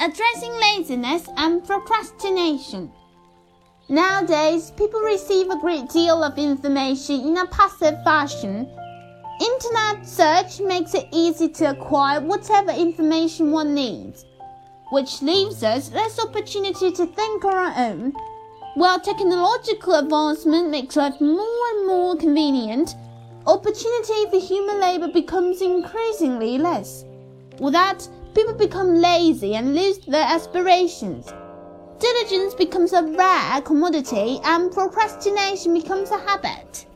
Addressing laziness and procrastination. Nowadays, people receive a great deal of information in a passive fashion. Internet search makes it easy to acquire whatever information one needs, which leaves us less opportunity to think on our own. While technological advancement makes life more and more convenient, opportunity for human labor becomes increasingly less. With that, people become lazy and lose their aspirations. Diligence becomes a rare commodity and procrastination becomes a habit.